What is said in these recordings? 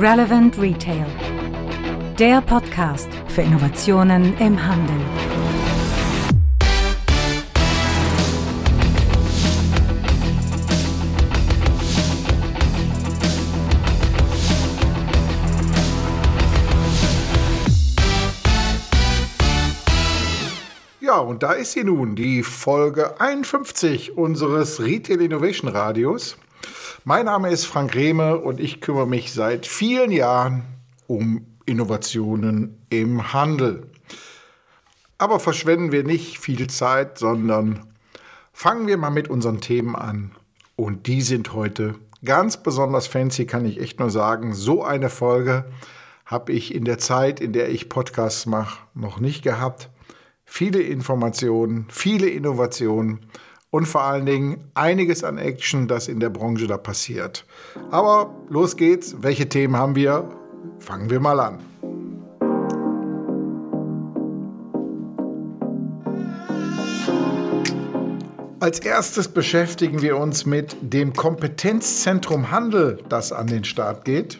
Relevant Retail. Der Podcast für Innovationen im Handel. Ja, und da ist sie nun, die Folge 51 unseres Retail Innovation Radios. Mein Name ist Frank Rehme und ich kümmere mich seit vielen Jahren um Innovationen im Handel. Aber verschwenden wir nicht viel Zeit, sondern fangen wir mal mit unseren Themen an. Und die sind heute ganz besonders fancy, kann ich echt nur sagen. So eine Folge habe ich in der Zeit, in der ich Podcasts mache, noch nicht gehabt. Viele Informationen, viele Innovationen und vor allen Dingen einiges an Action, das in der Branche da passiert. Aber los geht's. Welche Themen haben wir? Fangen wir mal an. Als erstes beschäftigen wir uns mit dem Kompetenzzentrum Handel, das an den Start geht.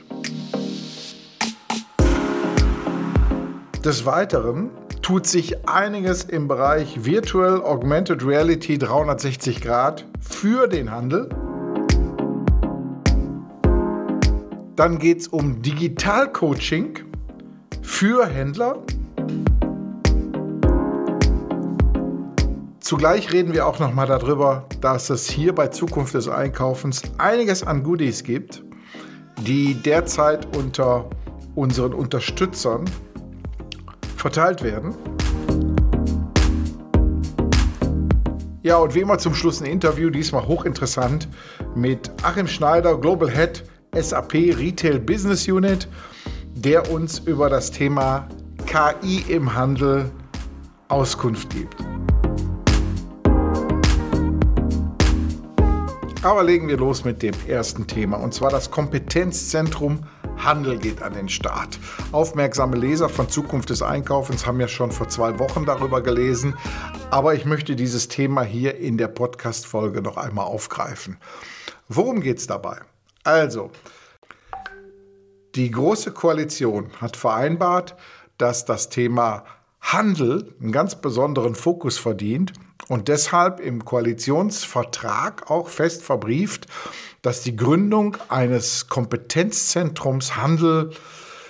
Des Weiteren tut sich einiges im Bereich Virtual Augmented Reality 360 Grad für den Handel. Dann geht es um Digital-Coaching für Händler. Zugleich reden wir auch noch mal darüber, dass es hier bei Zukunft des Einkaufens einiges an Goodies gibt, die derzeit unter unseren Unterstützern verteilt werden. Ja, und wie immer zum Schluss ein Interview, diesmal hochinteressant, mit Achim Schneider, Global Head SAP Retail Business Unit, der uns über das Thema KI im Handel Auskunft gibt. Aber legen wir los mit dem ersten Thema, und zwar das Kompetenzzentrum Handel geht an den Start. Aufmerksame Leser von Zukunft des Einkaufens haben ja schon vor zwei Wochen darüber gelesen, aber ich möchte dieses Thema hier in der Podcast-Folge noch einmal aufgreifen. Worum geht es dabei? Also, die Große Koalition hat vereinbart, dass das Thema Handel einen ganz besonderen Fokus verdient und deshalb im Koalitionsvertrag auch fest verbrieft, dass die Gründung eines Kompetenzzentrums Handel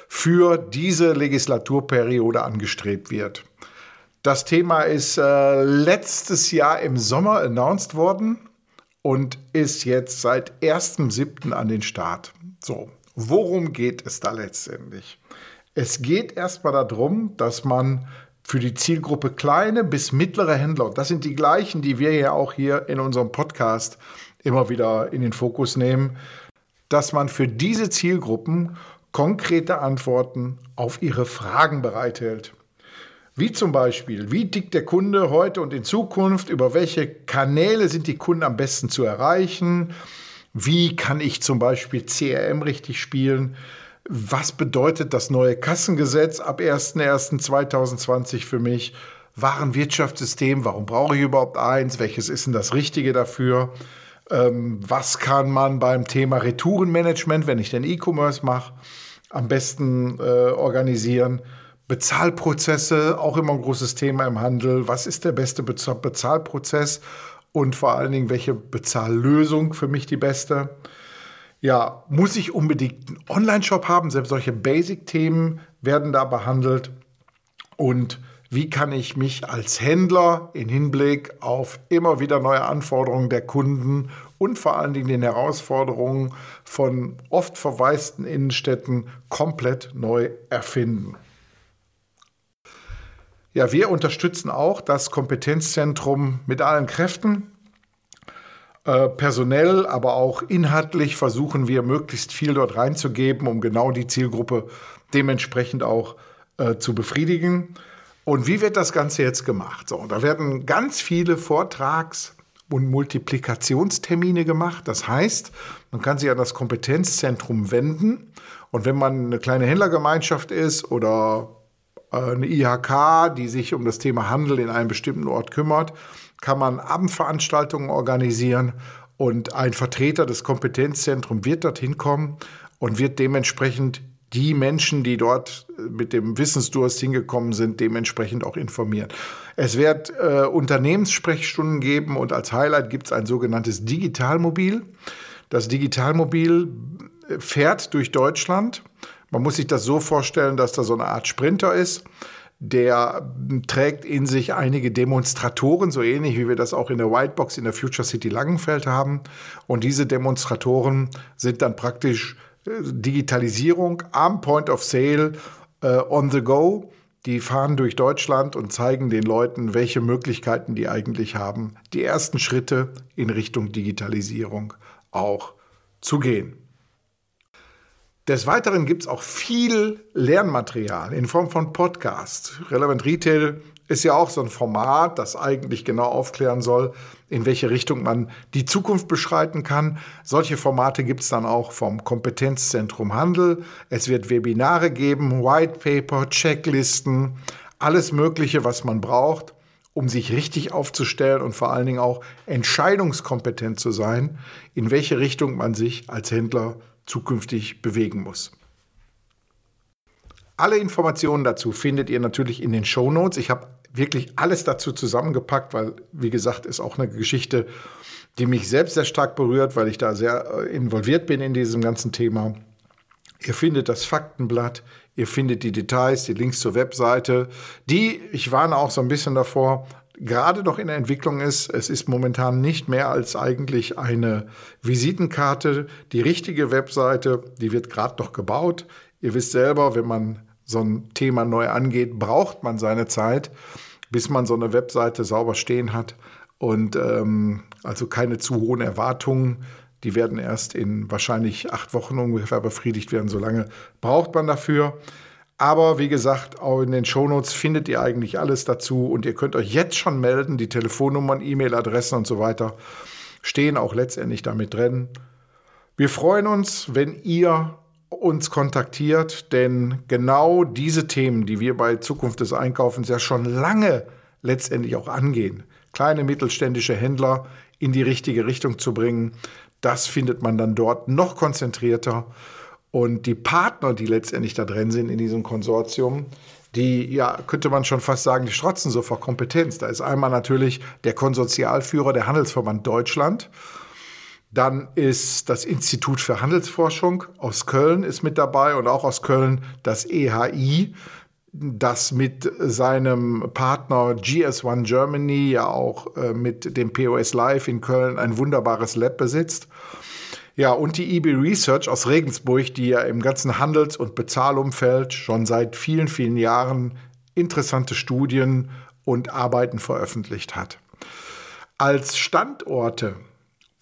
für diese Legislaturperiode angestrebt wird. Das Thema ist äh, letztes Jahr im Sommer announced worden und ist jetzt seit 1.7. an den Start. So, worum geht es da letztendlich? Es geht erstmal darum, dass man für die Zielgruppe kleine bis mittlere Händler, und das sind die gleichen, die wir ja auch hier in unserem Podcast immer wieder in den Fokus nehmen, dass man für diese Zielgruppen konkrete Antworten auf ihre Fragen bereithält. Wie zum Beispiel, wie tickt der Kunde heute und in Zukunft, über welche Kanäle sind die Kunden am besten zu erreichen, wie kann ich zum Beispiel CRM richtig spielen, was bedeutet das neue Kassengesetz ab 01.01.2020 für mich, Warenwirtschaftssystem, warum brauche ich überhaupt eins, welches ist denn das Richtige dafür, ähm, was kann man beim Thema Retourenmanagement, wenn ich den E-Commerce mache, am besten äh, organisieren. Bezahlprozesse, auch immer ein großes Thema im Handel. Was ist der beste Bezahlprozess und vor allen Dingen, welche Bezahllösung für mich die beste? Ja, muss ich unbedingt einen Online-Shop haben? Selbst solche Basic-Themen werden da behandelt. Und wie kann ich mich als Händler in Hinblick auf immer wieder neue Anforderungen der Kunden und vor allen Dingen den Herausforderungen von oft verwaisten Innenstädten komplett neu erfinden. Ja, wir unterstützen auch das Kompetenzzentrum mit allen Kräften. Äh, personell, aber auch inhaltlich versuchen wir möglichst viel dort reinzugeben, um genau die Zielgruppe dementsprechend auch äh, zu befriedigen. Und wie wird das Ganze jetzt gemacht? So, da werden ganz viele Vortrags- und Multiplikationstermine gemacht. Das heißt, man kann sich an das Kompetenzzentrum wenden. Und wenn man eine kleine Händlergemeinschaft ist oder äh, eine IHK, die sich um das Thema Handel in einem bestimmten Ort kümmert, kann man Abendveranstaltungen organisieren und ein Vertreter des Kompetenzzentrums wird dorthin kommen und wird dementsprechend die Menschen, die dort mit dem Wissensdurst hingekommen sind, dementsprechend auch informieren. Es wird äh, Unternehmenssprechstunden geben und als Highlight gibt es ein sogenanntes Digitalmobil. Das Digitalmobil fährt durch Deutschland. Man muss sich das so vorstellen, dass da so eine Art Sprinter ist. Der trägt in sich einige Demonstratoren, so ähnlich wie wir das auch in der Whitebox in der Future City Langenfeld haben. Und diese Demonstratoren sind dann praktisch äh, Digitalisierung am Point of Sale äh, on the go. Die fahren durch Deutschland und zeigen den Leuten, welche Möglichkeiten die eigentlich haben, die ersten Schritte in Richtung Digitalisierung auch zu gehen. Des Weiteren gibt es auch viel Lernmaterial in Form von Podcasts. Relevant Retail ist ja auch so ein Format, das eigentlich genau aufklären soll, in welche Richtung man die Zukunft beschreiten kann. Solche Formate gibt es dann auch vom Kompetenzzentrum Handel. Es wird Webinare geben, White Paper, Checklisten, alles Mögliche, was man braucht, um sich richtig aufzustellen und vor allen Dingen auch entscheidungskompetent zu sein, in welche Richtung man sich als Händler zukünftig bewegen muss. Alle Informationen dazu findet ihr natürlich in den Show Notes. Ich habe wirklich alles dazu zusammengepackt, weil, wie gesagt, ist auch eine Geschichte, die mich selbst sehr stark berührt, weil ich da sehr äh, involviert bin in diesem ganzen Thema. Ihr findet das Faktenblatt, ihr findet die Details, die Links zur Webseite, die, ich warne auch so ein bisschen davor, gerade noch in der Entwicklung ist. Es ist momentan nicht mehr als eigentlich eine Visitenkarte. Die richtige Webseite, die wird gerade noch gebaut. Ihr wisst selber, wenn man so ein Thema neu angeht, braucht man seine Zeit, bis man so eine Webseite sauber stehen hat. Und ähm, also keine zu hohen Erwartungen. Die werden erst in wahrscheinlich acht Wochen ungefähr befriedigt werden. So lange braucht man dafür. Aber wie gesagt, auch in den Shownotes findet ihr eigentlich alles dazu und ihr könnt euch jetzt schon melden. Die Telefonnummern, E-Mail-Adressen und so weiter stehen auch letztendlich damit drin. Wir freuen uns, wenn ihr uns kontaktiert, denn genau diese Themen, die wir bei Zukunft des Einkaufens ja schon lange letztendlich auch angehen, kleine mittelständische Händler in die richtige Richtung zu bringen, das findet man dann dort noch konzentrierter. Und die Partner, die letztendlich da drin sind in diesem Konsortium, die, ja, könnte man schon fast sagen, die strotzen so vor Kompetenz. Da ist einmal natürlich der Konsortialführer der Handelsverband Deutschland. Dann ist das Institut für Handelsforschung aus Köln ist mit dabei und auch aus Köln das EHI, das mit seinem Partner GS1 Germany ja auch äh, mit dem POS Live in Köln ein wunderbares Lab besitzt. Ja, und die EB Research aus Regensburg, die ja im ganzen Handels- und Bezahlumfeld schon seit vielen, vielen Jahren interessante Studien und Arbeiten veröffentlicht hat. Als Standorte,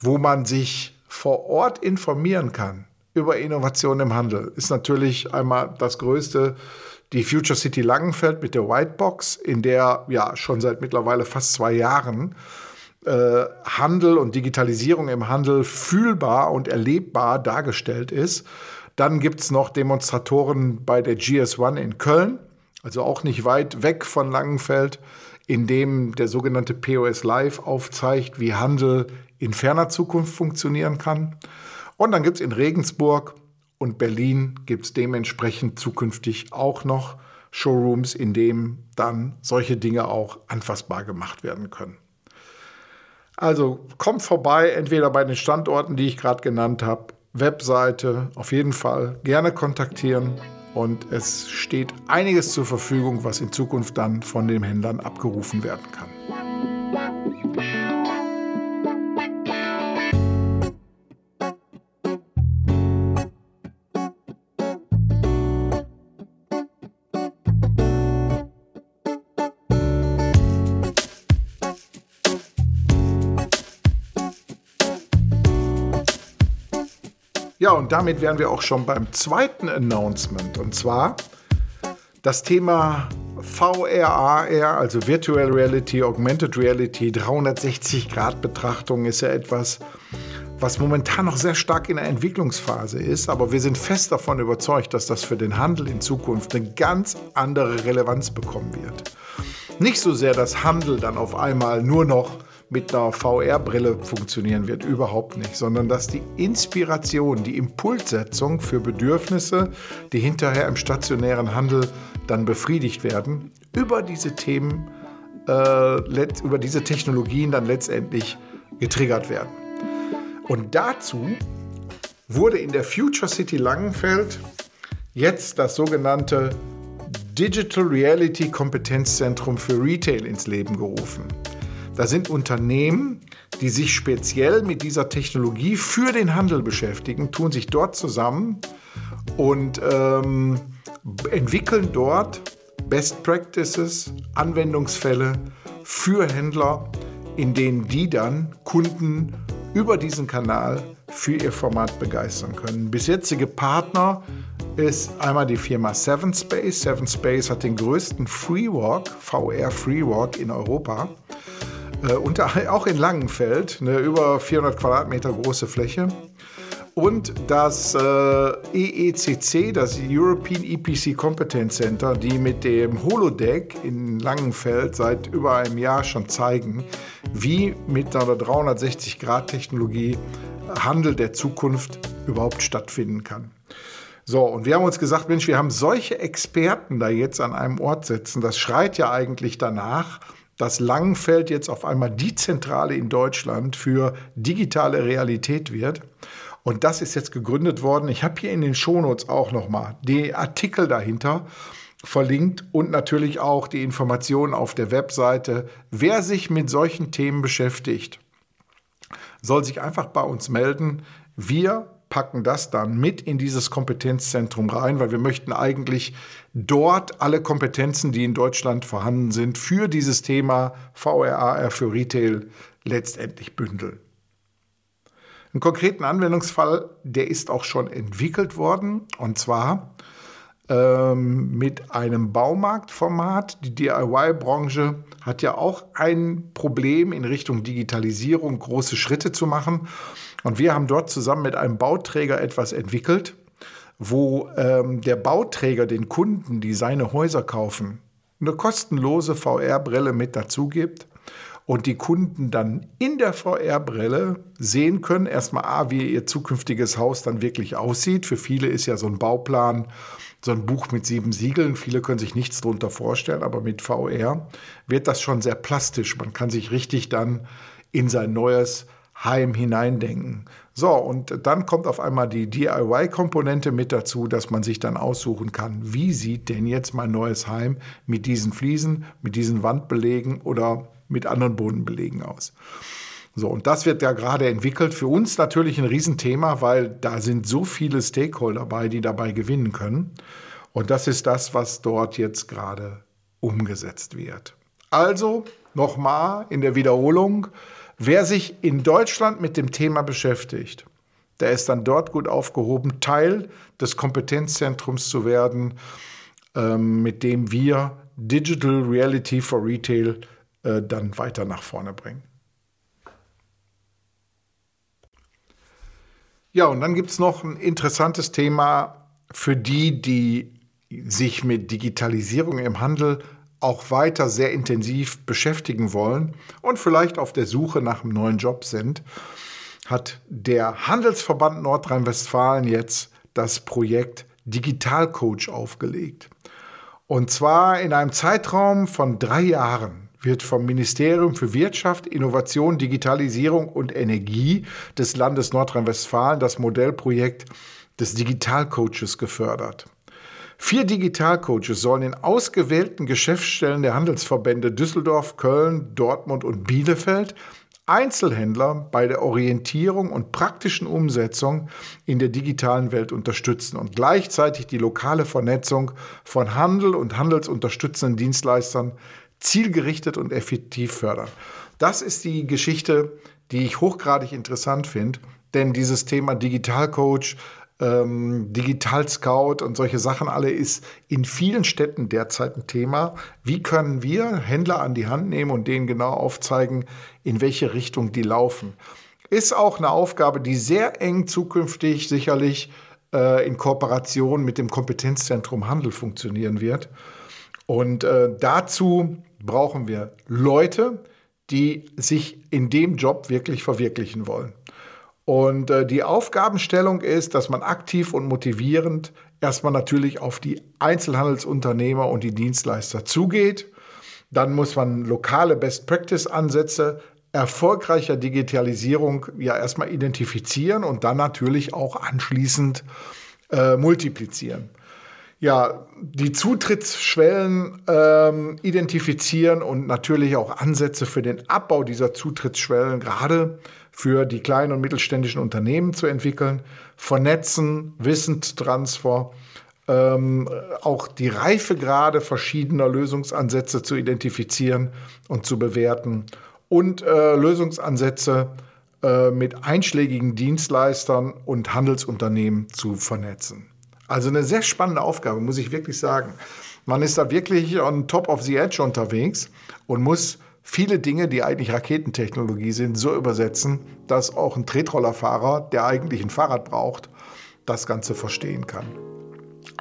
wo man sich vor Ort informieren kann über Innovation im Handel, ist natürlich einmal das größte die Future City Langenfeld mit der Whitebox, in der ja schon seit mittlerweile fast zwei Jahren äh, Handel und Digitalisierung im Handel fühlbar und erlebbar dargestellt ist. Dann gibt es noch Demonstratoren bei der GS1 in Köln, also auch nicht weit weg von Langenfeld, in dem der sogenannte POS Live aufzeigt, wie Handel in ferner Zukunft funktionieren kann. Und dann gibt es in Regensburg und Berlin gibt es dementsprechend zukünftig auch noch Showrooms, in denen dann solche Dinge auch anfassbar gemacht werden können. Also kommt vorbei, entweder bei den Standorten, die ich gerade genannt habe, Webseite, auf jeden Fall gerne kontaktieren. Und es steht einiges zur Verfügung, was in Zukunft dann von den Händlern abgerufen werden kann. Und damit wären wir auch schon beim zweiten Announcement. Und zwar das Thema VR, AR, also Virtual Reality, Augmented Reality, 360-Grad-Betrachtung ist ja etwas, was momentan noch sehr stark in der Entwicklungsphase ist. Aber wir sind fest davon überzeugt, dass das für den Handel in Zukunft eine ganz andere Relevanz bekommen wird. Nicht so sehr, dass Handel dann auf einmal nur noch mit einer VR-Brille funktionieren wird, überhaupt nicht, sondern dass die Inspiration, die Impulssetzung für Bedürfnisse, die hinterher im stationären Handel dann befriedigt werden, über diese Themen, äh, über diese Technologien dann letztendlich getriggert werden. Und dazu wurde in der Future City Langenfeld jetzt das sogenannte Digital Reality Kompetenzzentrum für Retail ins Leben gerufen. Da sind Unternehmen, die sich speziell mit dieser Technologie für den Handel beschäftigen, tun sich dort zusammen und ähm, entwickeln dort Best Practices, Anwendungsfälle für Händler, in denen die dann Kunden über diesen Kanal für ihr Format begeistern können. Bis Partner ist einmal die Firma Seven Space. Seven Space hat den größten Freewalk, VR Freewalk in Europa. Äh, und auch in Langenfeld, eine über 400 Quadratmeter große Fläche. Und das äh, EECC, das European EPC Competence Center, die mit dem Holodeck in Langenfeld seit über einem Jahr schon zeigen, wie mit einer 360-Grad-Technologie Handel der Zukunft überhaupt stattfinden kann. So, und wir haben uns gesagt, Mensch, wir haben solche Experten da jetzt an einem Ort sitzen. Das schreit ja eigentlich danach, dass Langenfeld jetzt auf einmal die Zentrale in Deutschland für digitale Realität wird. Und das ist jetzt gegründet worden. Ich habe hier in den Shownotes auch nochmal die Artikel dahinter verlinkt und natürlich auch die Informationen auf der Webseite. Wer sich mit solchen Themen beschäftigt, soll sich einfach bei uns melden. Wir packen das dann mit in dieses Kompetenzzentrum rein, weil wir möchten eigentlich dort alle Kompetenzen, die in Deutschland vorhanden sind, für dieses Thema VRAR für Retail letztendlich bündeln. Einen konkreten Anwendungsfall, der ist auch schon entwickelt worden, und zwar ähm, mit einem Baumarktformat. Die DIY-Branche hat ja auch ein Problem in Richtung Digitalisierung, große Schritte zu machen. Und wir haben dort zusammen mit einem Bauträger etwas entwickelt, wo ähm, der Bauträger den Kunden, die seine Häuser kaufen, eine kostenlose VR-Brille mit dazu gibt und die Kunden dann in der VR-Brille sehen können, erstmal A, wie ihr zukünftiges Haus dann wirklich aussieht. Für viele ist ja so ein Bauplan so ein Buch mit sieben Siegeln. Viele können sich nichts darunter vorstellen, aber mit VR wird das schon sehr plastisch. Man kann sich richtig dann in sein neues Heim hineindenken. So, und dann kommt auf einmal die DIY-Komponente mit dazu, dass man sich dann aussuchen kann, wie sieht denn jetzt mein neues Heim mit diesen Fliesen, mit diesen Wandbelegen oder mit anderen Bodenbelegen aus. So, und das wird ja gerade entwickelt. Für uns natürlich ein Riesenthema, weil da sind so viele Stakeholder dabei, die dabei gewinnen können. Und das ist das, was dort jetzt gerade umgesetzt wird. Also nochmal in der Wiederholung, wer sich in Deutschland mit dem Thema beschäftigt, der ist dann dort gut aufgehoben, Teil des Kompetenzzentrums zu werden, ähm, mit dem wir Digital Reality for Retail äh, dann weiter nach vorne bringen. Ja, und dann gibt es noch ein interessantes Thema für die, die sich mit Digitalisierung im Handel auch weiter sehr intensiv beschäftigen wollen und vielleicht auf der Suche nach einem neuen Job sind, hat der Handelsverband Nordrhein-Westfalen jetzt das Projekt Digitalcoach aufgelegt. Und zwar in einem Zeitraum von drei Jahren wird vom Ministerium für Wirtschaft, Innovation, Digitalisierung und Energie des Landes Nordrhein-Westfalen das Modellprojekt des Digitalcoaches gefördert. Vier Digitalcoaches sollen in ausgewählten Geschäftsstellen der Handelsverbände Düsseldorf, Köln, Dortmund und Bielefeld Einzelhändler bei der Orientierung und praktischen Umsetzung in der digitalen Welt unterstützen und gleichzeitig die lokale Vernetzung von Handel und handelsunterstützenden Dienstleistern zielgerichtet und effektiv fördern. Das ist die Geschichte, die ich hochgradig interessant finde, denn dieses Thema Digitalcoach, ähm, Digital Scout und solche Sachen alle ist in vielen Städten derzeit ein Thema. Wie können wir Händler an die Hand nehmen und denen genau aufzeigen, in welche Richtung die laufen? Ist auch eine Aufgabe, die sehr eng zukünftig sicherlich äh, in Kooperation mit dem Kompetenzzentrum Handel funktionieren wird. Und äh, dazu brauchen wir Leute, die sich in dem Job wirklich verwirklichen wollen. Und äh, die Aufgabenstellung ist, dass man aktiv und motivierend erstmal natürlich auf die Einzelhandelsunternehmer und die Dienstleister zugeht. Dann muss man lokale Best-Practice-Ansätze erfolgreicher Digitalisierung ja erstmal identifizieren und dann natürlich auch anschließend äh, multiplizieren. Ja, die Zutrittsschwellen ähm, identifizieren und natürlich auch Ansätze für den Abbau dieser Zutrittsschwellen, gerade für die kleinen und mittelständischen Unternehmen zu entwickeln, vernetzen, Wissenstransfer, ähm, auch die Reifegrade verschiedener Lösungsansätze zu identifizieren und zu bewerten und äh, Lösungsansätze äh, mit einschlägigen Dienstleistern und Handelsunternehmen zu vernetzen. Also eine sehr spannende Aufgabe, muss ich wirklich sagen. Man ist da wirklich on top of the edge unterwegs und muss viele Dinge, die eigentlich Raketentechnologie sind, so übersetzen, dass auch ein Tretrollerfahrer, der eigentlich ein Fahrrad braucht, das Ganze verstehen kann.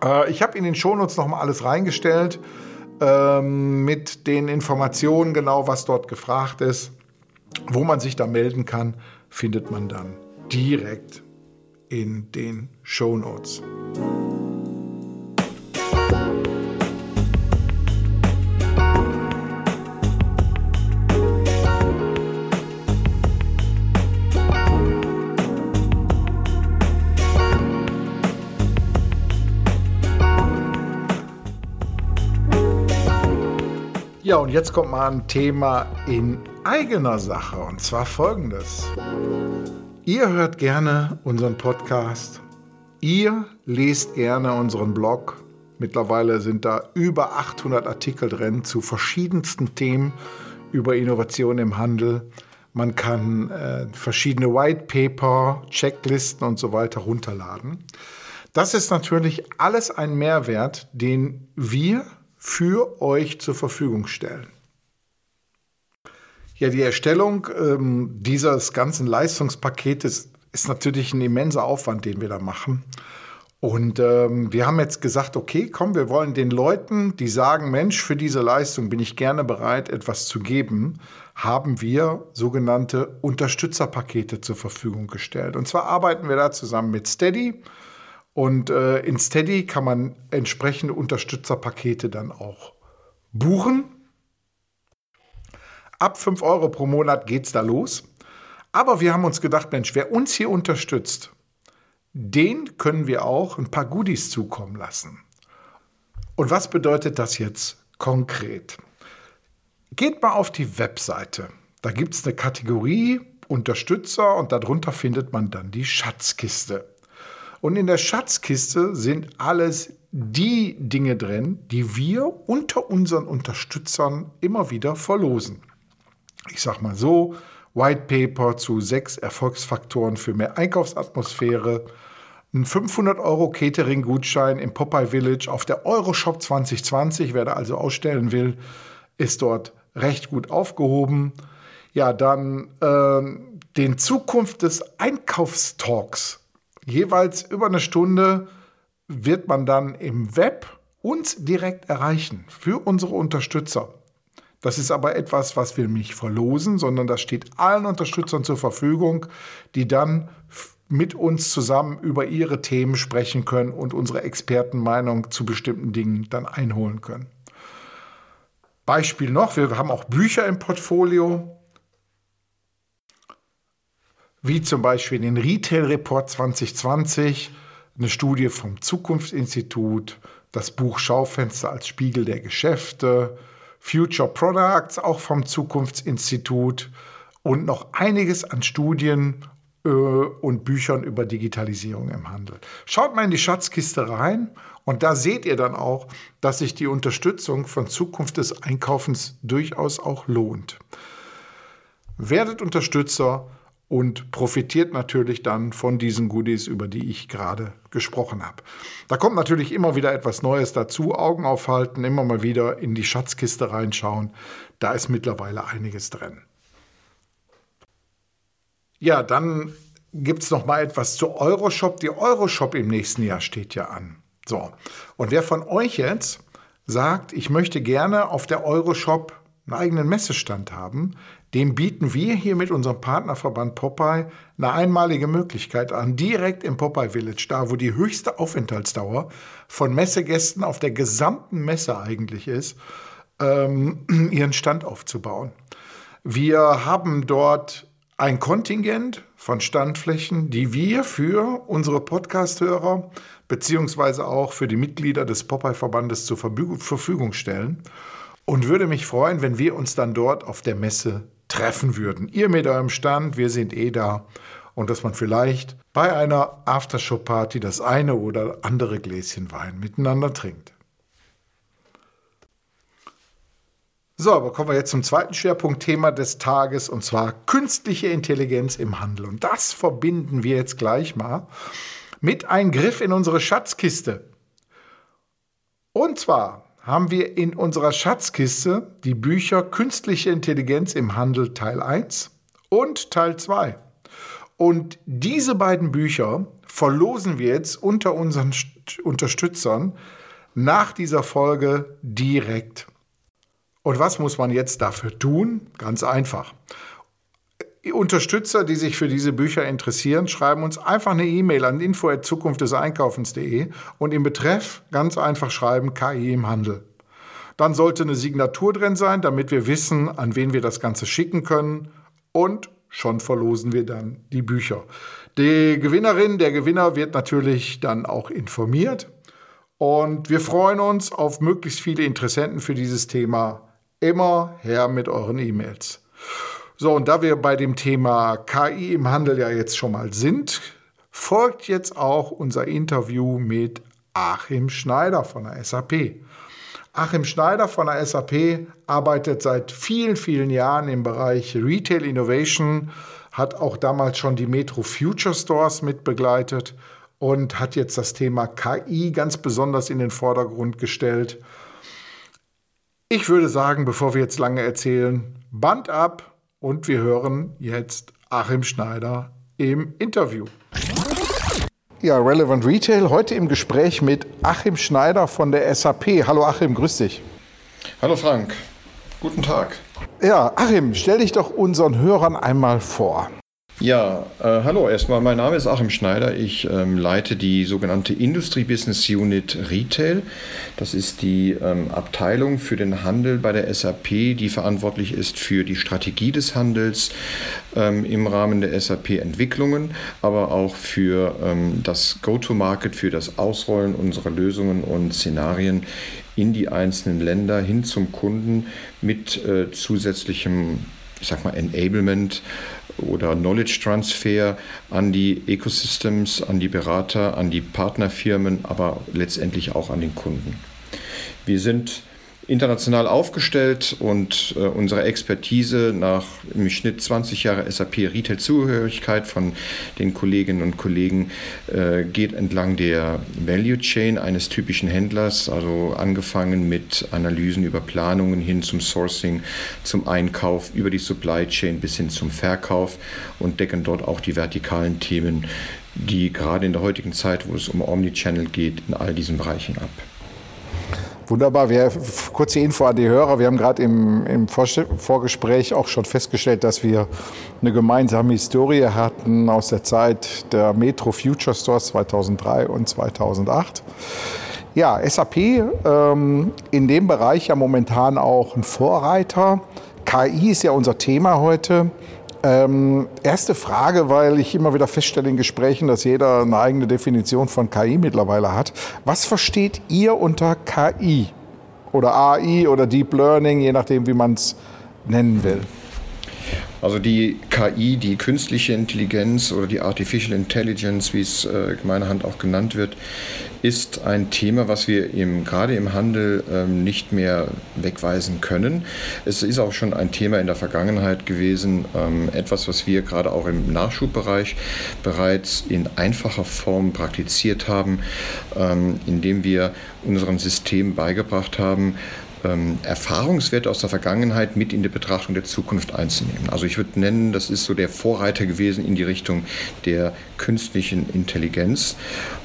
Äh, ich habe in den Shownotes nochmal alles reingestellt ähm, mit den Informationen genau, was dort gefragt ist. Wo man sich da melden kann, findet man dann direkt in den Show Notes. Ja, und jetzt kommt mal ein Thema in eigener Sache, und zwar folgendes. Ihr hört gerne unseren Podcast, ihr lest gerne unseren Blog. Mittlerweile sind da über 800 Artikel drin zu verschiedensten Themen über Innovation im Handel. Man kann äh, verschiedene White Paper, Checklisten und so weiter runterladen. Das ist natürlich alles ein Mehrwert, den wir für euch zur Verfügung stellen. Ja, die Erstellung ähm, dieses ganzen Leistungspaketes ist natürlich ein immenser Aufwand, den wir da machen. Und ähm, wir haben jetzt gesagt, okay, komm, wir wollen den Leuten, die sagen, Mensch, für diese Leistung bin ich gerne bereit, etwas zu geben, haben wir sogenannte Unterstützerpakete zur Verfügung gestellt. Und zwar arbeiten wir da zusammen mit Steady. Und äh, in Steady kann man entsprechende Unterstützerpakete dann auch buchen. Ab 5 Euro pro Monat geht es da los. Aber wir haben uns gedacht, Mensch, wer uns hier unterstützt, den können wir auch ein paar Goodies zukommen lassen. Und was bedeutet das jetzt konkret? Geht mal auf die Webseite. Da gibt es eine Kategorie Unterstützer und darunter findet man dann die Schatzkiste. Und in der Schatzkiste sind alles die Dinge drin, die wir unter unseren Unterstützern immer wieder verlosen. Ich sag mal so, White Paper zu sechs Erfolgsfaktoren für mehr Einkaufsatmosphäre, ein 500 Euro Catering-Gutschein im Popeye Village auf der Euroshop 2020, wer da also ausstellen will, ist dort recht gut aufgehoben. Ja, dann äh, den Zukunft des Einkaufstalks jeweils über eine Stunde wird man dann im Web uns direkt erreichen für unsere Unterstützer. Das ist aber etwas, was wir nicht verlosen, sondern das steht allen Unterstützern zur Verfügung, die dann mit uns zusammen über ihre Themen sprechen können und unsere Expertenmeinung zu bestimmten Dingen dann einholen können. Beispiel noch, wir haben auch Bücher im Portfolio wie zum Beispiel den Retail Report 2020, eine Studie vom Zukunftsinstitut, das Buch Schaufenster als Spiegel der Geschäfte, Future Products auch vom Zukunftsinstitut und noch einiges an Studien äh, und Büchern über Digitalisierung im Handel. Schaut mal in die Schatzkiste rein und da seht ihr dann auch, dass sich die Unterstützung von Zukunft des Einkaufens durchaus auch lohnt. Werdet Unterstützer und profitiert natürlich dann von diesen Goodies, über die ich gerade gesprochen habe. Da kommt natürlich immer wieder etwas Neues dazu, Augen aufhalten, immer mal wieder in die Schatzkiste reinschauen. Da ist mittlerweile einiges drin. Ja, dann gibt es noch mal etwas zu Euroshop. Die Euroshop im nächsten Jahr steht ja an. So, und wer von euch jetzt sagt, ich möchte gerne auf der Euroshop einen eigenen Messestand haben, dem bieten wir hier mit unserem Partnerverband Popeye eine einmalige Möglichkeit an, direkt im Popeye Village, da wo die höchste Aufenthaltsdauer von Messegästen auf der gesamten Messe eigentlich ist, ähm, ihren Stand aufzubauen. Wir haben dort ein Kontingent von Standflächen, die wir für unsere Podcast-Hörer beziehungsweise auch für die Mitglieder des Popeye-Verbandes zur Verfügung stellen und würde mich freuen, wenn wir uns dann dort auf der Messe treffen würden. Ihr mit eurem Stand, wir sind eh da. Und dass man vielleicht bei einer Aftershow-Party das eine oder andere Gläschen Wein miteinander trinkt. So, aber kommen wir jetzt zum zweiten Schwerpunktthema des Tages und zwar künstliche Intelligenz im Handel. Und das verbinden wir jetzt gleich mal mit einem Griff in unsere Schatzkiste. Und zwar haben wir in unserer Schatzkiste die Bücher Künstliche Intelligenz im Handel Teil 1 und Teil 2. Und diese beiden Bücher verlosen wir jetzt unter unseren Unterstützern nach dieser Folge direkt. Und was muss man jetzt dafür tun? Ganz einfach. Unterstützer, die sich für diese Bücher interessieren, schreiben uns einfach eine E-Mail an info@zukunftdeseinkaufens.de und im Betreff ganz einfach schreiben KI im Handel. Dann sollte eine Signatur drin sein, damit wir wissen, an wen wir das Ganze schicken können und schon verlosen wir dann die Bücher. Die Gewinnerin, der Gewinner wird natürlich dann auch informiert und wir freuen uns auf möglichst viele Interessenten für dieses Thema. Immer her mit euren E-Mails. So, und da wir bei dem Thema KI im Handel ja jetzt schon mal sind, folgt jetzt auch unser Interview mit Achim Schneider von der SAP. Achim Schneider von der SAP arbeitet seit vielen, vielen Jahren im Bereich Retail Innovation, hat auch damals schon die Metro Future Stores mit begleitet und hat jetzt das Thema KI ganz besonders in den Vordergrund gestellt. Ich würde sagen, bevor wir jetzt lange erzählen, Band ab und wir hören jetzt Achim Schneider im Interview. Ja, Relevant Retail, heute im Gespräch mit Achim Schneider von der SAP. Hallo Achim, grüß dich. Hallo Frank, guten Tag. Ja, Achim, stell dich doch unseren Hörern einmal vor. Ja, äh, hallo erstmal. Mein Name ist Achim Schneider. Ich ähm, leite die sogenannte Industry Business Unit Retail. Das ist die ähm, Abteilung für den Handel bei der SAP, die verantwortlich ist für die Strategie des Handels ähm, im Rahmen der SAP-Entwicklungen, aber auch für ähm, das Go-to-Market, für das Ausrollen unserer Lösungen und Szenarien in die einzelnen Länder hin zum Kunden mit äh, zusätzlichem, ich sag mal, Enablement oder Knowledge Transfer an die Ecosystems, an die Berater, an die Partnerfirmen, aber letztendlich auch an den Kunden. Wir sind international aufgestellt und äh, unsere Expertise nach im Schnitt 20 Jahre SAP Retail-Zugehörigkeit von den Kolleginnen und Kollegen äh, geht entlang der Value Chain eines typischen Händlers, also angefangen mit Analysen über Planungen hin zum Sourcing, zum Einkauf, über die Supply Chain bis hin zum Verkauf und decken dort auch die vertikalen Themen, die gerade in der heutigen Zeit, wo es um Omnichannel geht, in all diesen Bereichen ab. Wunderbar. Wir, kurze Info an die Hörer. Wir haben gerade im, im Vorgespräch auch schon festgestellt, dass wir eine gemeinsame Historie hatten aus der Zeit der Metro Future Stores 2003 und 2008. Ja, SAP ähm, in dem Bereich ja momentan auch ein Vorreiter. KI ist ja unser Thema heute. Ähm, erste Frage, weil ich immer wieder feststelle in Gesprächen, dass jeder eine eigene Definition von KI mittlerweile hat. Was versteht ihr unter KI oder AI oder Deep Learning, je nachdem, wie man es nennen will? Also die KI, die künstliche Intelligenz oder die Artificial Intelligence, wie es äh, gemeinerhand auch genannt wird, ist ein Thema, was wir im, gerade im Handel ähm, nicht mehr wegweisen können. Es ist auch schon ein Thema in der Vergangenheit gewesen, ähm, etwas, was wir gerade auch im Nachschubbereich bereits in einfacher Form praktiziert haben, ähm, indem wir unserem System beigebracht haben, ähm, Erfahrungswerte aus der Vergangenheit mit in die Betrachtung der Zukunft einzunehmen. Also ich würde nennen, das ist so der Vorreiter gewesen in die Richtung der künstlichen Intelligenz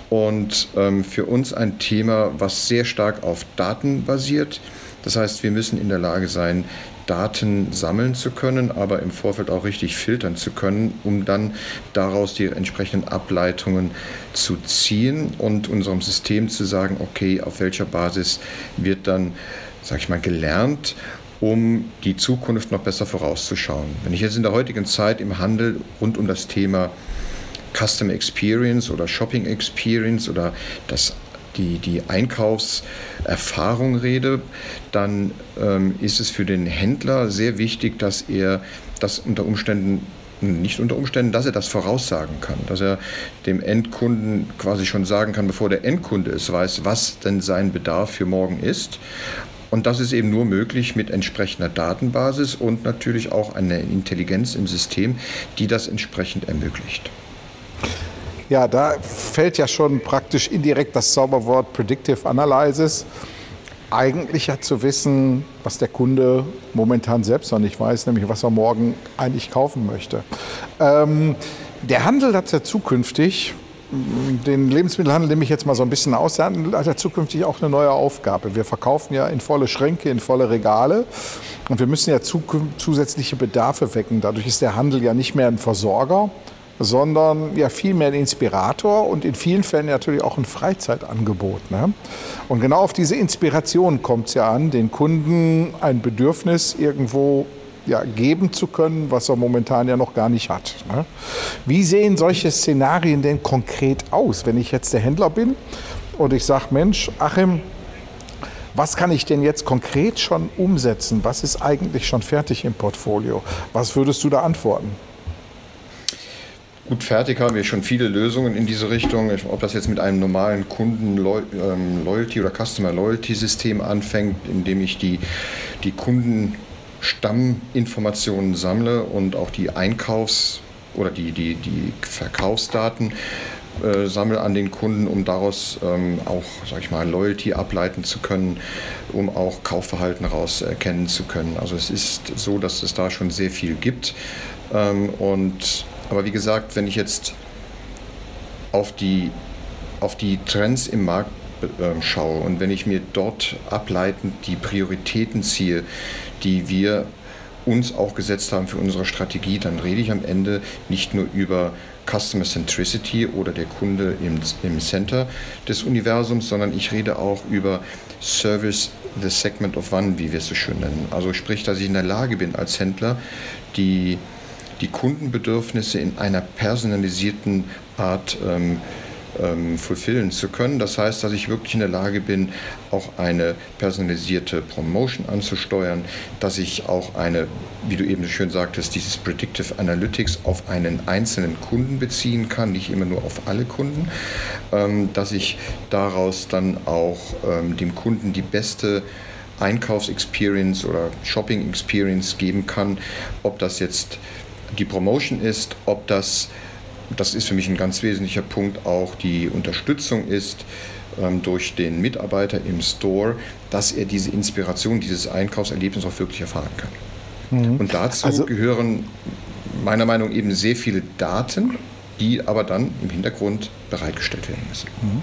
und ähm, für uns ein Thema, was sehr stark auf Daten basiert. Das heißt, wir müssen in der Lage sein, Daten sammeln zu können, aber im Vorfeld auch richtig filtern zu können, um dann daraus die entsprechenden Ableitungen zu ziehen und unserem System zu sagen, okay, auf welcher Basis wird dann, sag ich mal, gelernt um die Zukunft noch besser vorauszuschauen. Wenn ich jetzt in der heutigen Zeit im Handel rund um das Thema Custom Experience oder Shopping Experience oder das die, die Einkaufserfahrung rede, dann ähm, ist es für den Händler sehr wichtig, dass er das unter Umständen nicht unter Umständen, dass er das voraussagen kann, dass er dem Endkunden quasi schon sagen kann, bevor der Endkunde es weiß, was denn sein Bedarf für morgen ist. Und das ist eben nur möglich mit entsprechender Datenbasis und natürlich auch einer Intelligenz im System, die das entsprechend ermöglicht. Ja, da fällt ja schon praktisch indirekt das Zauberwort Predictive Analysis. Eigentlich ja zu wissen, was der Kunde momentan selbst noch nicht weiß, nämlich was er morgen eigentlich kaufen möchte. Ähm, der Handel hat ja zukünftig, den Lebensmittelhandel nehme ich jetzt mal so ein bisschen aus, der Handel hat ja zukünftig auch eine neue Aufgabe. Wir verkaufen ja in volle Schränke, in volle Regale und wir müssen ja zusätzliche Bedarfe wecken. Dadurch ist der Handel ja nicht mehr ein Versorger, sondern ja vielmehr ein Inspirator und in vielen Fällen natürlich auch ein Freizeitangebot. Ne? Und genau auf diese Inspiration kommt es ja an, den Kunden ein Bedürfnis irgendwo ja, geben zu können, was er momentan ja noch gar nicht hat. Ne? Wie sehen solche Szenarien denn konkret aus, wenn ich jetzt der Händler bin und ich sage, Mensch, Achim, was kann ich denn jetzt konkret schon umsetzen? Was ist eigentlich schon fertig im Portfolio? Was würdest du da antworten? Gut, fertig haben wir schon viele Lösungen in diese Richtung. Ob das jetzt mit einem normalen Kunden-Loyalty ähm, oder Customer-Loyalty-System anfängt, in dem ich die, die Kundenstamminformationen sammle und auch die Einkaufs- oder die, die, die Verkaufsdaten äh, sammle an den Kunden, um daraus ähm, auch, sag ich mal, Loyalty ableiten zu können, um auch Kaufverhalten heraus erkennen zu können. Also es ist so, dass es da schon sehr viel gibt. Ähm, und aber wie gesagt, wenn ich jetzt auf die, auf die Trends im Markt äh, schaue und wenn ich mir dort ableitend die Prioritäten ziehe, die wir uns auch gesetzt haben für unsere Strategie, dann rede ich am Ende nicht nur über Customer Centricity oder der Kunde im, im Center des Universums, sondern ich rede auch über Service the Segment of One, wie wir es so schön nennen. Also sprich, dass ich in der Lage bin als Händler, die die Kundenbedürfnisse in einer personalisierten Art ähm, ähm, fulfillen zu können. Das heißt, dass ich wirklich in der Lage bin, auch eine personalisierte Promotion anzusteuern, dass ich auch eine, wie du eben schön sagtest, dieses Predictive Analytics auf einen einzelnen Kunden beziehen kann, nicht immer nur auf alle Kunden, ähm, dass ich daraus dann auch ähm, dem Kunden die beste Einkaufsexperience oder Shopping Experience geben kann, ob das jetzt die Promotion ist, ob das, das ist für mich ein ganz wesentlicher Punkt, auch die Unterstützung ist ähm, durch den Mitarbeiter im Store, dass er diese Inspiration, dieses Einkaufserlebnis auch wirklich erfahren kann. Mhm. Und dazu also, gehören meiner Meinung nach eben sehr viele Daten, die aber dann im Hintergrund bereitgestellt werden müssen. Mhm.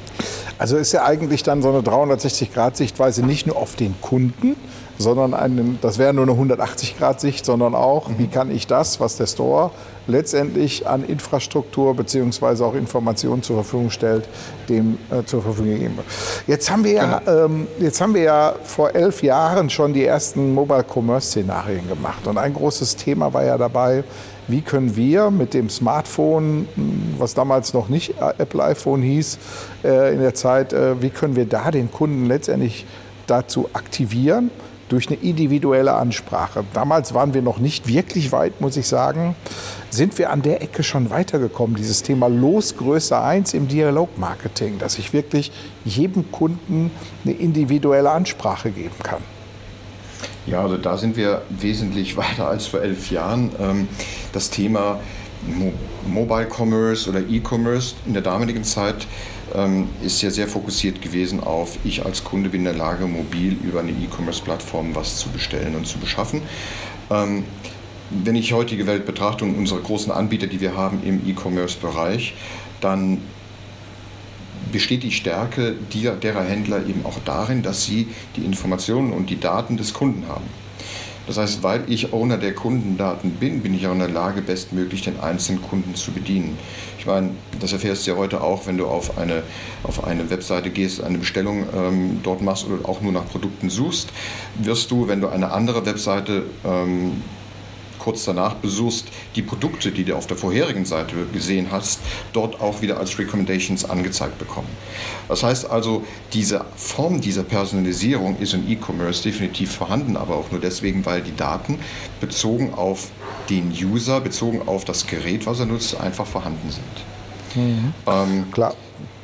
Also ist ja eigentlich dann so eine 360-Grad-Sichtweise nicht nur auf den Kunden, sondern einen, das wäre nur eine 180-Grad-Sicht, sondern auch, wie kann ich das, was der Store letztendlich an Infrastruktur bzw. auch Informationen zur Verfügung stellt, dem äh, zur Verfügung geben. Jetzt haben wir ja, genau. ähm, jetzt haben wir ja vor elf Jahren schon die ersten Mobile Commerce Szenarien gemacht und ein großes Thema war ja dabei, wie können wir mit dem Smartphone, was damals noch nicht Apple iPhone hieß, äh, in der Zeit, äh, wie können wir da den Kunden letztendlich dazu aktivieren? Durch eine individuelle Ansprache. Damals waren wir noch nicht wirklich weit, muss ich sagen. Sind wir an der Ecke schon weitergekommen, dieses Thema Losgröße 1 im Dialogmarketing, dass ich wirklich jedem Kunden eine individuelle Ansprache geben kann? Ja, also da sind wir wesentlich weiter als vor elf Jahren. Ähm, das Thema Mobile Commerce oder E-Commerce in der damaligen Zeit ist ja sehr fokussiert gewesen auf, ich als Kunde bin in der Lage, mobil über eine E-Commerce-Plattform was zu bestellen und zu beschaffen. Ähm, wenn ich heutige Welt betrachte und unsere großen Anbieter, die wir haben im E-Commerce-Bereich, dann besteht die Stärke derer Händler eben auch darin, dass sie die Informationen und die Daten des Kunden haben. Das heißt, weil ich Owner der Kundendaten bin, bin ich auch in der Lage, bestmöglich den einzelnen Kunden zu bedienen. Ich meine, das erfährst du ja heute auch, wenn du auf eine, auf eine Webseite gehst, eine Bestellung ähm, dort machst oder auch nur nach Produkten suchst, wirst du, wenn du eine andere Webseite ähm, kurz danach besuchst, die Produkte, die du auf der vorherigen Seite gesehen hast, dort auch wieder als Recommendations angezeigt bekommen. Das heißt also, diese Form dieser Personalisierung ist im E-Commerce definitiv vorhanden, aber auch nur deswegen, weil die Daten bezogen auf den User, bezogen auf das Gerät, was er nutzt, einfach vorhanden sind. Mhm. Ähm, Klar.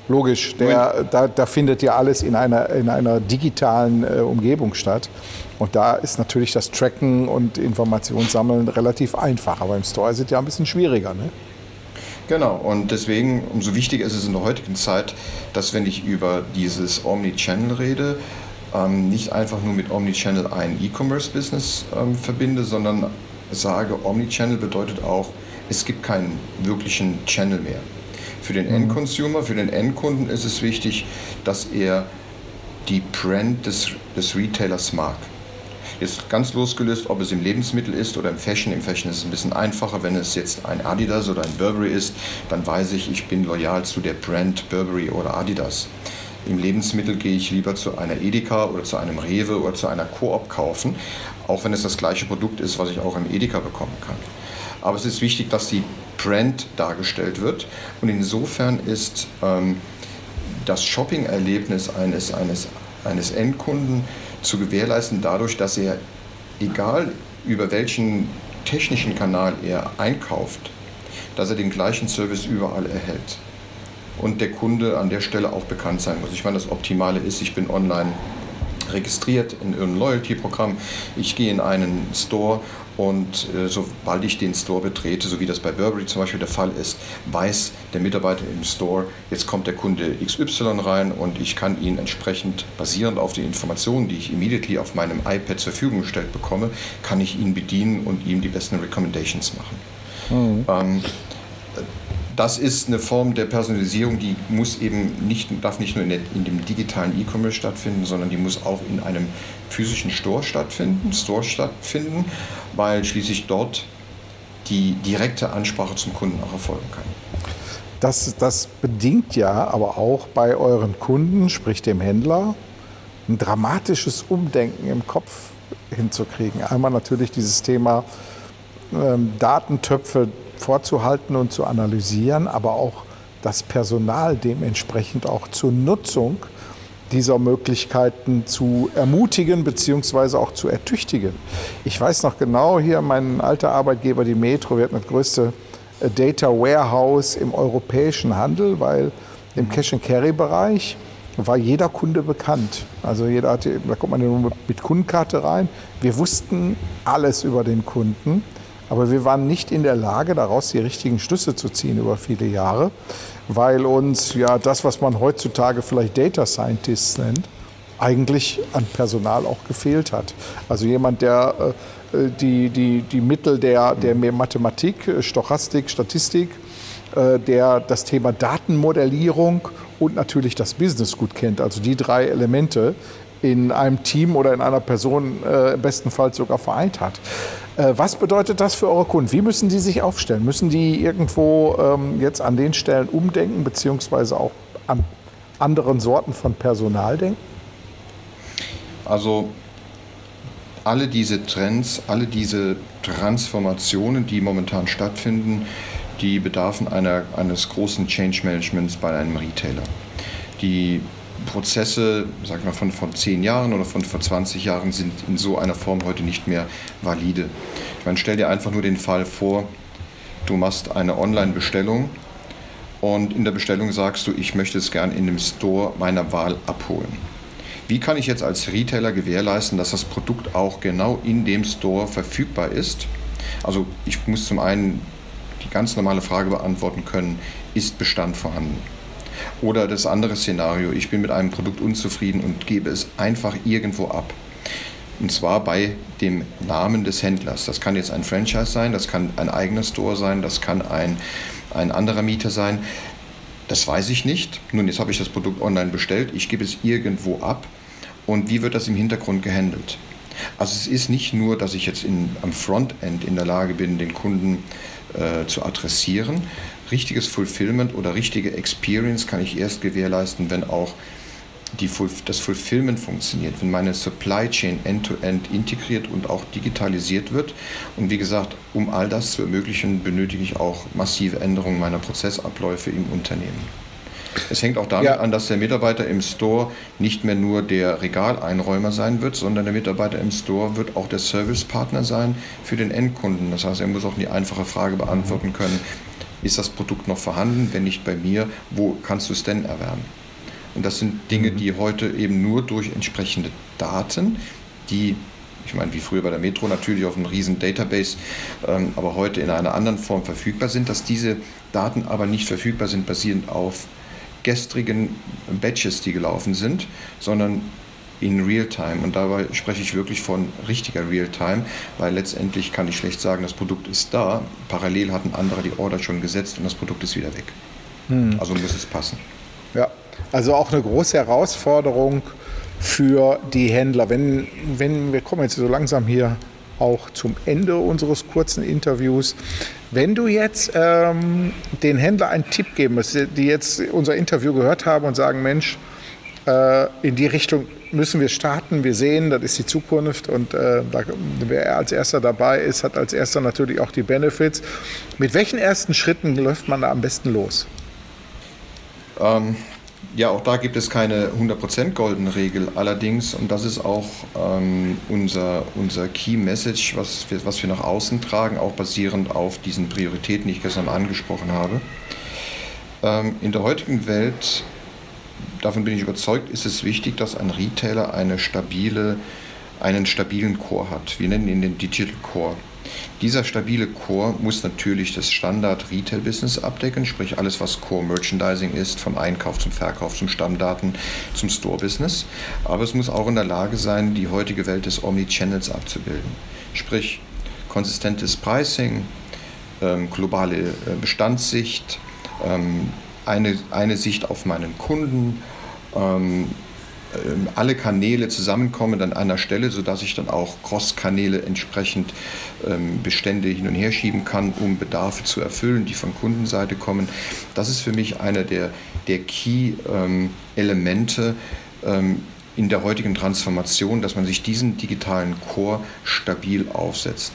Logisch, der, da, da, findet ja alles in einer, in einer digitalen äh, Umgebung statt. Und da ist natürlich das Tracken und Informationssammeln relativ einfach. Aber im Store ist es ja ein bisschen schwieriger. Ne? Genau, und deswegen umso wichtiger ist es in der heutigen Zeit, dass wenn ich über dieses Omnichannel rede, ähm, nicht einfach nur mit Omnichannel ein E-Commerce-Business ähm, verbinde, sondern sage, Omnichannel bedeutet auch, es gibt keinen wirklichen Channel mehr. Für den mhm. Endconsumer, für den Endkunden ist es wichtig, dass er die Brand des, des Retailers mag. Jetzt ganz losgelöst, ob es im Lebensmittel ist oder im Fashion. Im Fashion ist es ein bisschen einfacher. Wenn es jetzt ein Adidas oder ein Burberry ist, dann weiß ich, ich bin loyal zu der Brand Burberry oder Adidas. Im Lebensmittel gehe ich lieber zu einer Edeka oder zu einem Rewe oder zu einer Coop kaufen, auch wenn es das gleiche Produkt ist, was ich auch im Edeka bekommen kann. Aber es ist wichtig, dass die Brand dargestellt wird und insofern ist ähm, das Shopping-Erlebnis eines, eines, eines Endkunden zu gewährleisten dadurch, dass er, egal über welchen technischen Kanal er einkauft, dass er den gleichen Service überall erhält. Und der Kunde an der Stelle auch bekannt sein muss. Ich meine, das Optimale ist, ich bin online registriert in irgendeinem Loyalty-Programm. Ich gehe in einen Store und äh, sobald ich den Store betrete, so wie das bei Burberry zum Beispiel der Fall ist, weiß der Mitarbeiter im Store, jetzt kommt der Kunde XY rein und ich kann ihn entsprechend basierend auf den Informationen, die ich immediately auf meinem iPad zur Verfügung gestellt bekomme, kann ich ihn bedienen und ihm die besten Recommendations machen. Mhm. Ähm, das ist eine Form der Personalisierung, die muss eben nicht, darf nicht nur in, der, in dem digitalen E-Commerce stattfinden, sondern die muss auch in einem physischen Store stattfinden, Store stattfinden, weil schließlich dort die direkte Ansprache zum Kunden auch erfolgen kann. Das, das bedingt ja aber auch bei euren Kunden, sprich dem Händler, ein dramatisches Umdenken im Kopf hinzukriegen. Einmal natürlich dieses Thema ähm, Datentöpfe vorzuhalten und zu analysieren, aber auch das Personal dementsprechend auch zur Nutzung dieser Möglichkeiten zu ermutigen bzw. auch zu ertüchtigen. Ich weiß noch genau, hier mein alter Arbeitgeber, die Metro, wir hatten das größte äh, Data Warehouse im europäischen Handel, weil im Cash-and-Carry-Bereich war jeder Kunde bekannt. Also jeder hatte, da kommt man nur mit Kundenkarte rein. Wir wussten alles über den Kunden. Aber wir waren nicht in der Lage, daraus die richtigen Schlüsse zu ziehen über viele Jahre, weil uns ja das, was man heutzutage vielleicht Data Scientists nennt, eigentlich an Personal auch gefehlt hat. Also jemand, der äh, die, die, die Mittel der, der Mathematik, äh, Stochastik, Statistik, äh, der das Thema Datenmodellierung und natürlich das Business gut kennt. Also die drei Elemente in einem Team oder in einer Person äh, bestenfalls sogar vereint hat. Äh, was bedeutet das für eure Kunden? Wie müssen die sich aufstellen? Müssen die irgendwo ähm, jetzt an den Stellen umdenken, beziehungsweise auch an anderen Sorten von Personal denken? Also alle diese Trends, alle diese Transformationen, die momentan stattfinden, die bedarfen einer, eines großen Change Managements bei einem Retailer. Die Prozesse, sag ich mal, von vor zehn Jahren oder von vor 20 Jahren sind in so einer Form heute nicht mehr valide. Ich meine, stell dir einfach nur den Fall vor, du machst eine Online-Bestellung und in der Bestellung sagst du, ich möchte es gern in dem Store meiner Wahl abholen. Wie kann ich jetzt als Retailer gewährleisten, dass das Produkt auch genau in dem Store verfügbar ist? Also ich muss zum einen die ganz normale Frage beantworten können, ist Bestand vorhanden? Oder das andere Szenario, ich bin mit einem Produkt unzufrieden und gebe es einfach irgendwo ab. Und zwar bei dem Namen des Händlers. Das kann jetzt ein Franchise sein, das kann ein eigener Store sein, das kann ein, ein anderer Mieter sein. Das weiß ich nicht. Nun, jetzt habe ich das Produkt online bestellt, ich gebe es irgendwo ab. Und wie wird das im Hintergrund gehandelt? Also es ist nicht nur, dass ich jetzt in, am Frontend in der Lage bin, den Kunden äh, zu adressieren. Richtiges Fulfillment oder richtige Experience kann ich erst gewährleisten, wenn auch die, das Fulfillment funktioniert, wenn meine Supply Chain end-to-end -End integriert und auch digitalisiert wird. Und wie gesagt, um all das zu ermöglichen, benötige ich auch massive Änderungen meiner Prozessabläufe im Unternehmen. Es hängt auch damit ja. an, dass der Mitarbeiter im Store nicht mehr nur der Regaleinräumer sein wird, sondern der Mitarbeiter im Store wird auch der Servicepartner sein für den Endkunden. Das heißt, er muss auch die einfache Frage beantworten können, ist das Produkt noch vorhanden? Wenn nicht bei mir, wo kannst du es denn erwerben? Und das sind Dinge, mhm. die heute eben nur durch entsprechende Daten, die ich meine, wie früher bei der Metro natürlich auf einem riesen Database, ähm, aber heute in einer anderen Form verfügbar sind, dass diese Daten aber nicht verfügbar sind basierend auf gestrigen Batches, die gelaufen sind, sondern in Realtime. Und dabei spreche ich wirklich von richtiger Realtime, weil letztendlich kann ich schlecht sagen, das Produkt ist da. Parallel hatten andere die Order schon gesetzt und das Produkt ist wieder weg. Hm. Also muss es passen. Ja, also auch eine große Herausforderung für die Händler. Wenn, wenn wir kommen jetzt so langsam hier auch zum Ende unseres kurzen Interviews. Wenn du jetzt ähm, den Händler einen Tipp geben müsstest, die jetzt unser Interview gehört haben und sagen, Mensch, in die Richtung müssen wir starten, wir sehen, das ist die Zukunft und äh, da, wer als erster dabei ist, hat als erster natürlich auch die Benefits. Mit welchen ersten Schritten läuft man da am besten los? Ähm, ja, auch da gibt es keine 100% goldene Regel. Allerdings, und das ist auch ähm, unser, unser Key Message, was wir, was wir nach außen tragen, auch basierend auf diesen Prioritäten, die ich gestern angesprochen habe. Ähm, in der heutigen Welt, davon bin ich überzeugt, ist es wichtig, dass ein Retailer eine stabile, einen stabilen Core hat. Wir nennen ihn den Digital Core. Dieser stabile Core muss natürlich das Standard-Retail-Business abdecken, sprich alles, was Core-Merchandising ist, vom Einkauf zum Verkauf, zum Stammdaten, zum Store-Business. Aber es muss auch in der Lage sein, die heutige Welt des Omnichannels abzubilden. Sprich, konsistentes Pricing, ähm, globale äh, Bestandssicht, ähm, eine, eine Sicht auf meinen Kunden, ähm, ähm, alle Kanäle zusammenkommen an einer Stelle, sodass ich dann auch Cross-Kanäle entsprechend ähm, Bestände hin und her schieben kann, um Bedarfe zu erfüllen, die von Kundenseite kommen. Das ist für mich einer der, der Key-Elemente ähm, in der heutigen Transformation, dass man sich diesen digitalen Core stabil aufsetzt.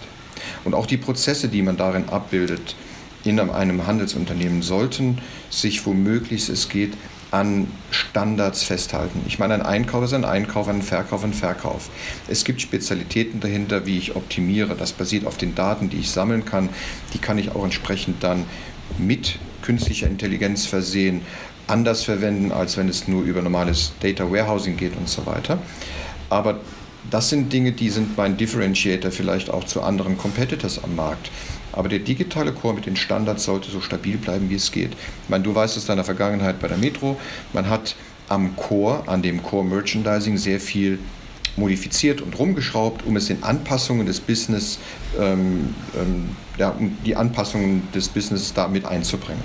Und auch die Prozesse, die man darin abbildet, in einem Handelsunternehmen sollten sich womöglich es geht an Standards festhalten. Ich meine, ein Einkauf ist ein Einkauf, ein Verkauf ein Verkauf. Es gibt Spezialitäten dahinter, wie ich optimiere. Das basiert auf den Daten, die ich sammeln kann. Die kann ich auch entsprechend dann mit künstlicher Intelligenz versehen, anders verwenden, als wenn es nur über normales Data Warehousing geht und so weiter. Aber das sind Dinge, die sind mein Differentiator vielleicht auch zu anderen Competitors am Markt. Aber der digitale Core mit den Standards sollte so stabil bleiben, wie es geht. Ich meine, du weißt es deiner Vergangenheit bei der Metro. Man hat am Core, an dem Core Merchandising sehr viel modifiziert und rumgeschraubt, um es in Anpassungen des Business, ähm, ähm, ja, um die Anpassungen des Business damit einzubringen.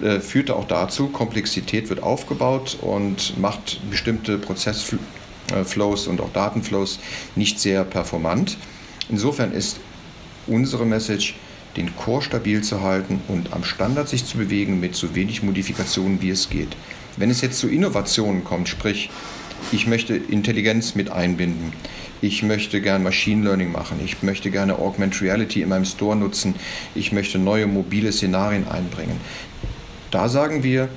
Äh, führte auch dazu, Komplexität wird aufgebaut und macht bestimmte Prozessflows und auch Datenflows nicht sehr performant. Insofern ist unsere Message, den Core stabil zu halten und am Standard sich zu bewegen mit so wenig Modifikationen wie es geht. Wenn es jetzt zu Innovationen kommt, sprich, ich möchte Intelligenz mit einbinden, ich möchte gerne Machine Learning machen, ich möchte gerne Augmented Reality in meinem Store nutzen, ich möchte neue mobile Szenarien einbringen. Da sagen wir,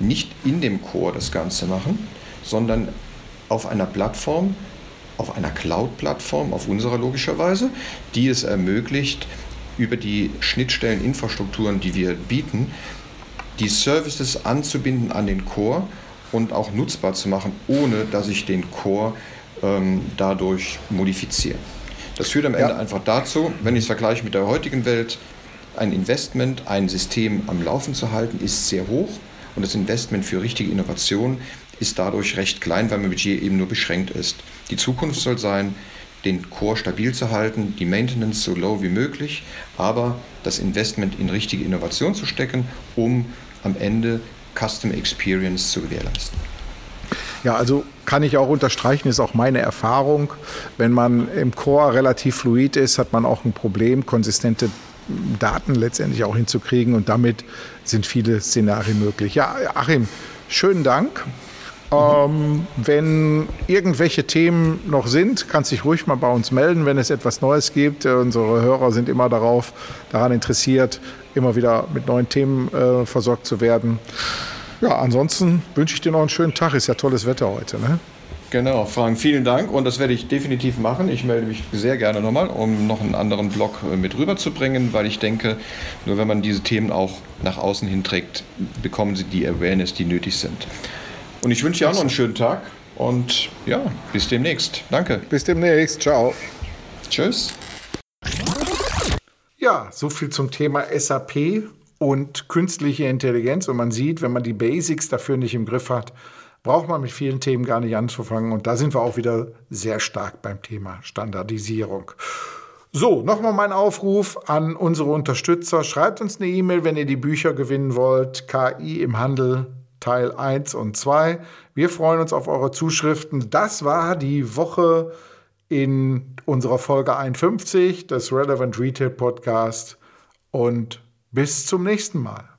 nicht in dem Core das Ganze machen, sondern auf einer Plattform, auf einer Cloud-Plattform, auf unserer logischerweise, die es ermöglicht, über die Schnittstelleninfrastrukturen, die wir bieten, die Services anzubinden an den Core und auch nutzbar zu machen, ohne dass ich den Core ähm, dadurch modifiziere. Das führt am Ende ja. einfach dazu, wenn ich es vergleiche mit der heutigen Welt, ein Investment, ein System am Laufen zu halten, ist sehr hoch und das Investment für richtige Innovation ist dadurch recht klein, weil mein Budget eben nur beschränkt ist. Die Zukunft soll sein, den Core stabil zu halten, die Maintenance so low wie möglich, aber das Investment in richtige Innovation zu stecken, um am Ende Custom Experience zu gewährleisten. Ja, also kann ich auch unterstreichen, ist auch meine Erfahrung. Wenn man im Core relativ fluid ist, hat man auch ein Problem, konsistente Daten letztendlich auch hinzukriegen und damit sind viele Szenarien möglich. Ja, Achim, schönen Dank. Ähm, wenn irgendwelche Themen noch sind, kannst dich ruhig mal bei uns melden, wenn es etwas Neues gibt. Unsere Hörer sind immer darauf, daran interessiert, immer wieder mit neuen Themen äh, versorgt zu werden. Ja, ansonsten wünsche ich dir noch einen schönen Tag. Ist ja tolles Wetter heute. Ne? Genau, Frank, vielen Dank und das werde ich definitiv machen. Ich melde mich sehr gerne nochmal, um noch einen anderen Blog äh, mit rüberzubringen, weil ich denke, nur wenn man diese Themen auch nach außen hin trägt, bekommen sie die Awareness, die nötig sind. Und ich wünsche dir auch noch einen schönen Tag und ja, bis demnächst. Danke. Bis demnächst. Ciao. Tschüss. Ja, so viel zum Thema SAP und künstliche Intelligenz. Und man sieht, wenn man die Basics dafür nicht im Griff hat, braucht man mit vielen Themen gar nicht anzufangen. Und da sind wir auch wieder sehr stark beim Thema Standardisierung. So, nochmal mein Aufruf an unsere Unterstützer. Schreibt uns eine E-Mail, wenn ihr die Bücher gewinnen wollt. KI im Handel Teil 1 und 2. Wir freuen uns auf eure Zuschriften. Das war die Woche in unserer Folge 51 des Relevant Retail Podcast und bis zum nächsten Mal.